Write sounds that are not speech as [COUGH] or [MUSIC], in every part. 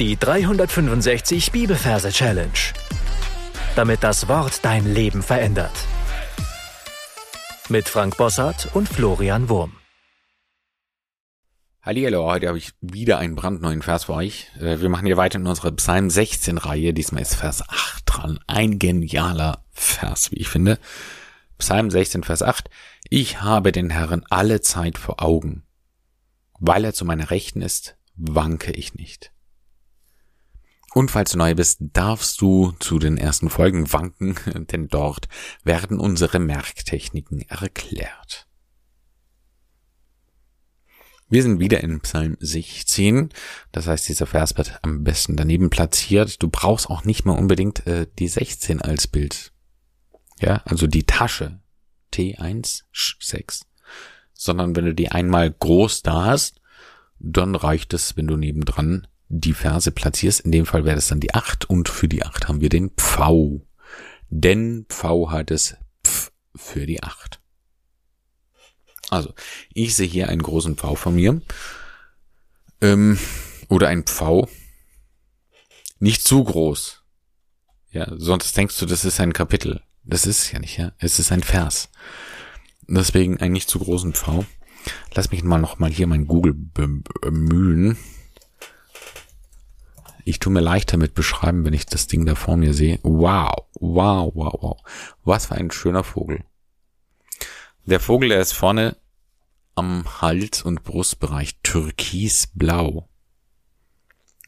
Die 365 Bibelverse Challenge. Damit das Wort dein Leben verändert. Mit Frank Bossart und Florian Wurm. Hallihallo, heute habe ich wieder einen brandneuen Vers für euch. Äh, wir machen hier weiter in unserer Psalm 16 Reihe. Diesmal ist Vers 8 dran. Ein genialer Vers, wie ich finde. Psalm 16, Vers 8. Ich habe den Herrn alle Zeit vor Augen. Weil er zu meiner Rechten ist, wanke ich nicht. Und falls du neu bist, darfst du zu den ersten Folgen wanken, [LAUGHS] denn dort werden unsere Merktechniken erklärt. Wir sind wieder in Psalm 16. Das heißt, dieser Vers wird am besten daneben platziert. Du brauchst auch nicht mal unbedingt äh, die 16 als Bild. Ja, also die Tasche T1 6. Sondern wenn du die einmal groß da hast, dann reicht es, wenn du nebendran die Verse platzierst. In dem Fall wäre das dann die 8 und für die 8 haben wir den Pfau. Denn Pfau hat es Pf für die 8. Also, ich sehe hier einen großen Pfau von mir. Ähm, oder ein Pfau. Nicht zu groß. Ja, sonst denkst du, das ist ein Kapitel. Das ist es ja nicht, ja. Es ist ein Vers. Deswegen einen nicht zu großen Pfau. Lass mich mal noch mal hier mein Google bemühen. Ich tue mir leicht damit beschreiben, wenn ich das Ding da vor mir sehe. Wow, wow, wow, wow. Was für ein schöner Vogel. Der Vogel, der ist vorne am Hals- und Brustbereich türkisblau.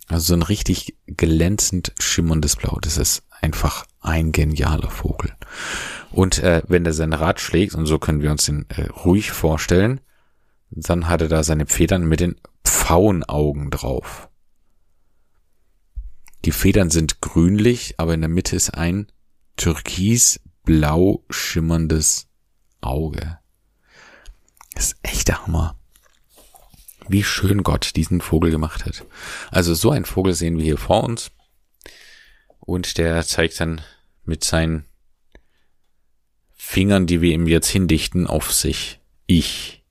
Also so ein richtig glänzend schimmerndes Blau. Das ist einfach ein genialer Vogel. Und äh, wenn er sein Rad schlägt, und so können wir uns den äh, ruhig vorstellen, dann hat er da seine Federn mit den Pfauenaugen drauf. Die Federn sind grünlich, aber in der Mitte ist ein türkisblau schimmerndes Auge. Das ist echt der Hammer. Wie schön Gott diesen Vogel gemacht hat. Also so ein Vogel sehen wir hier vor uns. Und der zeigt dann mit seinen Fingern, die wir ihm jetzt hindichten, auf sich. Ich.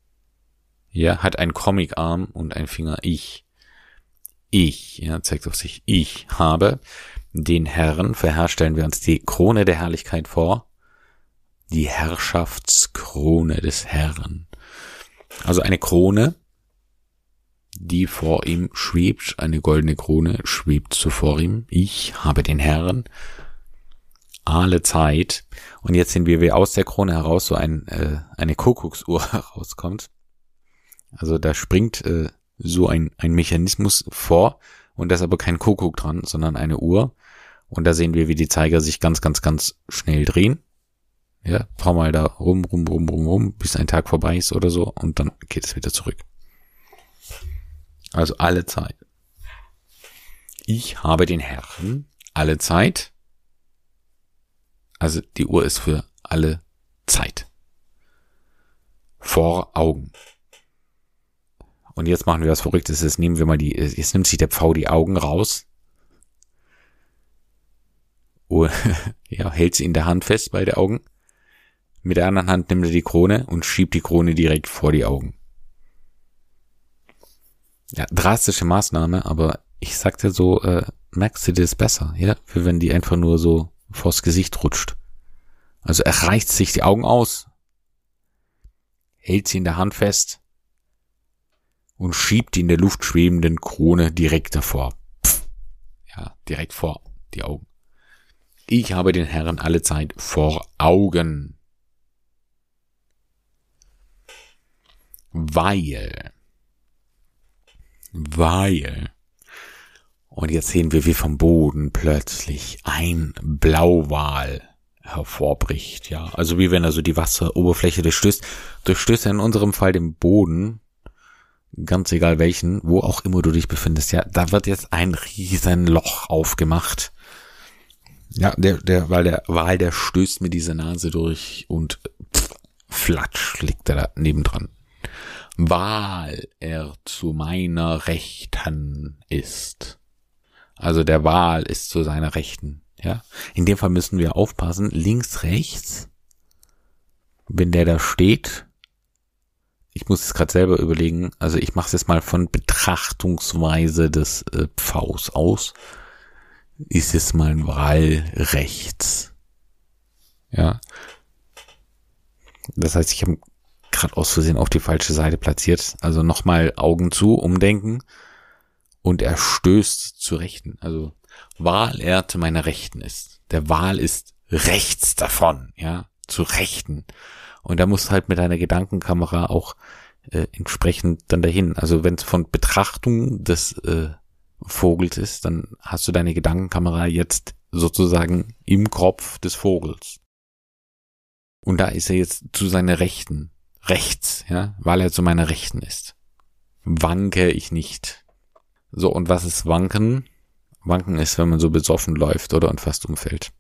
Ja, hat ein Comicarm und ein Finger. Ich ich, ja, zeigt auf sich, ich habe den Herrn, vorher stellen wir uns die Krone der Herrlichkeit vor, die Herrschaftskrone des Herrn. Also eine Krone, die vor ihm schwebt, eine goldene Krone schwebt so vor ihm. Ich habe den Herrn alle Zeit. Und jetzt sehen wir, wie aus der Krone heraus so ein, äh, eine Kuckucksuhr [LAUGHS] herauskommt. Also da springt äh, so ein, ein Mechanismus vor und da ist aber kein Kuckuck dran, sondern eine Uhr. Und da sehen wir, wie die Zeiger sich ganz, ganz, ganz schnell drehen. Ja, paar mal da rum, rum, rum, rum, rum, bis ein Tag vorbei ist oder so und dann geht es wieder zurück. Also alle Zeit. Ich habe den Herrn alle Zeit. Also die Uhr ist für alle Zeit. Vor Augen. Und jetzt machen wir was Verrücktes. Jetzt nehmen wir mal die, jetzt nimmt sich der Pfau die Augen raus. Oh, [LAUGHS] ja, hält sie in der Hand fest, beide Augen. Mit der anderen Hand nimmt er die Krone und schiebt die Krone direkt vor die Augen. Ja, drastische Maßnahme, aber ich sagte so, äh, merkst du das besser, ja? Für wenn die einfach nur so vors Gesicht rutscht. Also er reicht sich die Augen aus, hält sie in der Hand fest und schiebt die in der Luft schwebenden Krone direkt davor. Pff. Ja, direkt vor die Augen. Ich habe den Herrn alle Zeit vor Augen. Weil. Weil. Und jetzt sehen wir, wie vom Boden plötzlich ein Blauwal hervorbricht, ja. Also wie wenn er so die Wasseroberfläche durchstößt, durchstößt er in unserem Fall den Boden ganz egal welchen, wo auch immer du dich befindest, ja, da wird jetzt ein riesen Loch aufgemacht. Ja, der, der, weil der Wal, der stößt mir diese Nase durch und pff, flatsch liegt er da nebendran. Weil er zu meiner Rechten ist. Also der Wal ist zu seiner Rechten, ja. In dem Fall müssen wir aufpassen, links, rechts, wenn der da steht, ich muss es gerade selber überlegen, also ich mache es jetzt mal von Betrachtungsweise des äh, Pfaus aus, ist es mal ein Wahlrechts. Ja. Das heißt, ich habe gerade aus Versehen auf die falsche Seite platziert. Also nochmal Augen zu, umdenken und er stößt zu Rechten. Also Wahl er zu meiner Rechten ist. Der Wahl ist rechts davon, ja, zu Rechten. Und da musst du halt mit deiner Gedankenkamera auch äh, entsprechend dann dahin. Also wenn es von Betrachtung des äh, Vogels ist, dann hast du deine Gedankenkamera jetzt sozusagen im Kopf des Vogels. Und da ist er jetzt zu seiner Rechten. Rechts, ja, weil er zu meiner Rechten ist. Wanke ich nicht. So, und was ist Wanken? Wanken ist, wenn man so besoffen läuft oder und fast umfällt.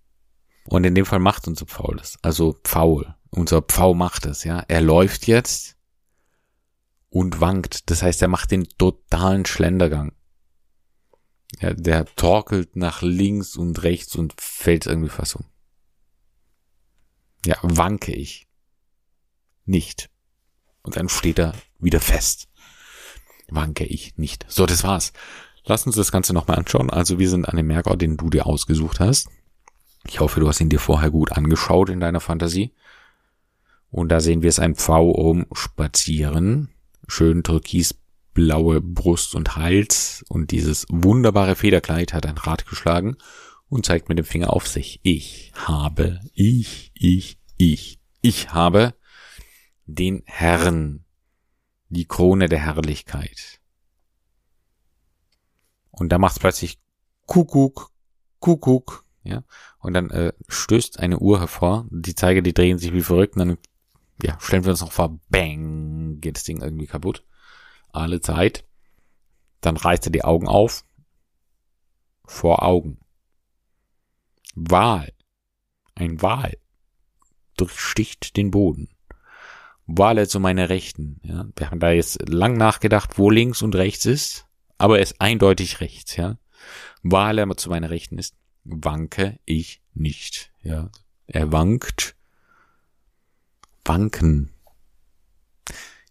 Und in dem Fall macht unser Pfaul das. Also Pfaul. Unser Pfau macht es, ja. Er läuft jetzt und wankt. Das heißt, er macht den totalen Schlendergang. Ja, der torkelt nach links und rechts und fällt irgendwie fast um. Ja, wanke ich. Nicht. Und dann steht er wieder fest. Wanke ich nicht. So, das war's. Lass uns das Ganze nochmal anschauen. Also wir sind an dem Merkort, den du dir ausgesucht hast. Ich hoffe, du hast ihn dir vorher gut angeschaut in deiner Fantasie. Und da sehen wir es ein Pfau um spazieren. Schön türkisblaue Brust und Hals. Und dieses wunderbare Federkleid hat ein Rad geschlagen und zeigt mit dem Finger auf sich. Ich habe, ich, ich, ich, ich habe den Herrn, die Krone der Herrlichkeit. Und da macht plötzlich Kuckuck, Kuckuck, ja. Und dann äh, stößt eine Uhr hervor, die Zeiger, die drehen sich wie verrückt, und dann ja, stellen wir uns noch vor, bang, geht das Ding irgendwie kaputt. Alle Zeit. Dann reißt er die Augen auf. Vor Augen. Wahl. Ein Wal. Durchsticht den Boden. Wale zu meiner Rechten. Ja, wir haben da jetzt lang nachgedacht, wo links und rechts ist, aber er ist eindeutig rechts. Ja, Wale zu meiner Rechten ist, wanke ich nicht. Ja, er wankt. Wanken.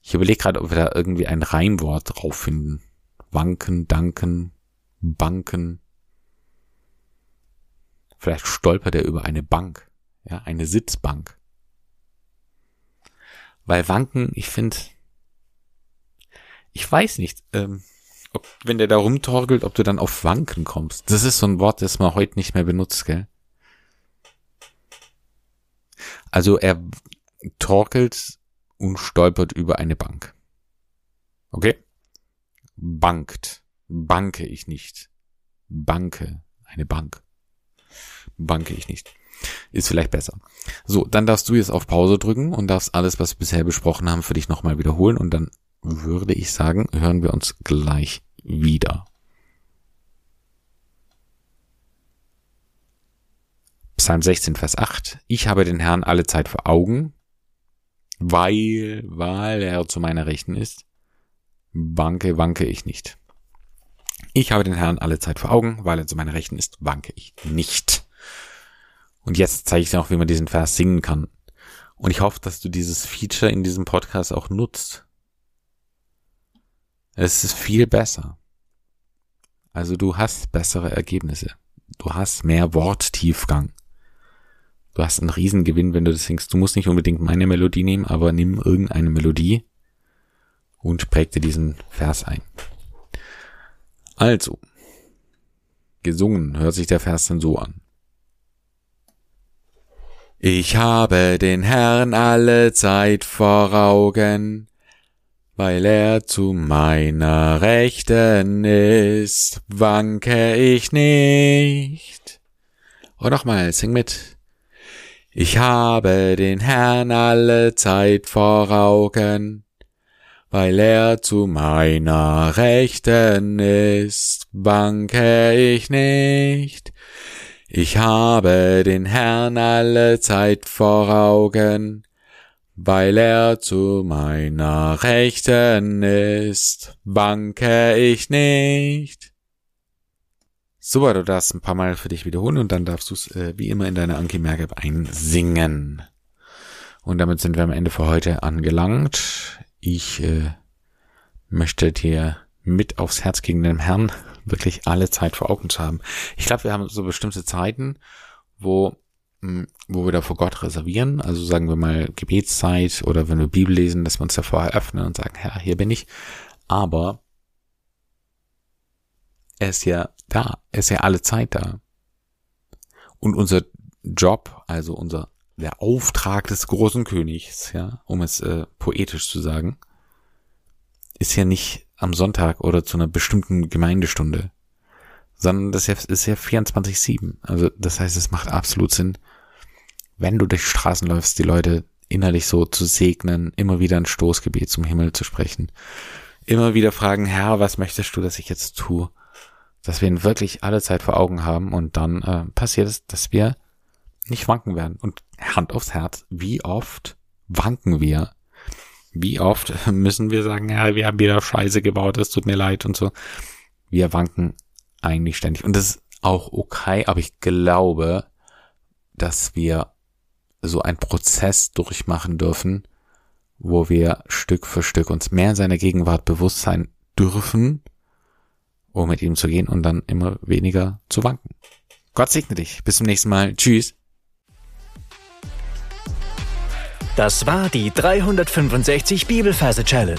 Ich überlege gerade, ob wir da irgendwie ein Reimwort drauf finden. Wanken, danken, banken. Vielleicht stolpert er über eine Bank. Ja, eine Sitzbank. Weil Wanken, ich finde, ich weiß nicht, ähm, ob, wenn der da rumtorgelt, ob du dann auf Wanken kommst. Das ist so ein Wort, das man heute nicht mehr benutzt, gell? Also er torkelt und stolpert über eine Bank. Okay? Bankt. Banke ich nicht. Banke. Eine Bank. Banke ich nicht. Ist vielleicht besser. So, dann darfst du jetzt auf Pause drücken und darfst alles, was wir bisher besprochen haben, für dich nochmal wiederholen und dann würde ich sagen, hören wir uns gleich wieder. Psalm 16, Vers 8. Ich habe den Herrn alle Zeit vor Augen, weil, weil er zu meiner Rechten ist. Wanke, wanke ich nicht. Ich habe den Herrn alle Zeit vor Augen, weil er zu meiner Rechten ist, wanke ich nicht. Und jetzt zeige ich dir auch, wie man diesen Vers singen kann. Und ich hoffe, dass du dieses Feature in diesem Podcast auch nutzt. Es ist viel besser. Also du hast bessere Ergebnisse. Du hast mehr Worttiefgang. Du hast einen Riesengewinn, wenn du das singst. Du musst nicht unbedingt meine Melodie nehmen, aber nimm irgendeine Melodie und präg dir diesen Vers ein. Also, gesungen hört sich der Vers dann so an. Ich habe den Herrn alle Zeit vor Augen, weil er zu meiner Rechten ist, wanke ich nicht. Und nochmal, sing mit. Ich habe den Herrn alle Zeit vor Augen, weil er zu meiner Rechten ist, wanke ich nicht. Ich habe den Herrn alle Zeit vor Augen, weil er zu meiner Rechten ist, wanke ich nicht. Super, du darfst ein paar Mal für dich wiederholen und dann darfst du es äh, wie immer in deine Anki Merkab einsingen. Und damit sind wir am Ende für heute angelangt. ich äh, möchte dir mit aufs Herz gegen den Herrn wirklich alle Zeit vor Augen zu haben. Ich glaube, wir haben so bestimmte Zeiten, wo wo wir da vor Gott reservieren, also sagen wir mal Gebetszeit oder wenn wir Bibel lesen, dass wir uns davor eröffnen und sagen, Herr, hier bin ich. Aber er ist ja da, er ist ja alle Zeit da. Und unser Job, also unser der Auftrag des großen Königs, ja, um es äh, poetisch zu sagen, ist ja nicht am Sonntag oder zu einer bestimmten Gemeindestunde, sondern das ist ja 24-7. Also das heißt, es macht absolut Sinn, wenn du durch Straßen läufst, die Leute innerlich so zu segnen, immer wieder ein Stoßgebet zum Himmel zu sprechen, immer wieder fragen, Herr, was möchtest du, dass ich jetzt tue? Dass wir ihn wirklich alle Zeit vor Augen haben und dann äh, passiert es, dass wir nicht wanken werden. Und Hand aufs Herz, wie oft wanken wir? Wie oft [LAUGHS] müssen wir sagen, ja, wir haben wieder Scheiße gebaut, es tut mir leid und so. Wir wanken eigentlich ständig. Und das ist auch okay, aber ich glaube, dass wir so einen Prozess durchmachen dürfen, wo wir Stück für Stück uns mehr in seiner Gegenwart bewusst sein dürfen, um mit ihm zu gehen und dann immer weniger zu wanken. Gott segne dich. Bis zum nächsten Mal. Tschüss. Das war die 365 Bibelferse Challenge.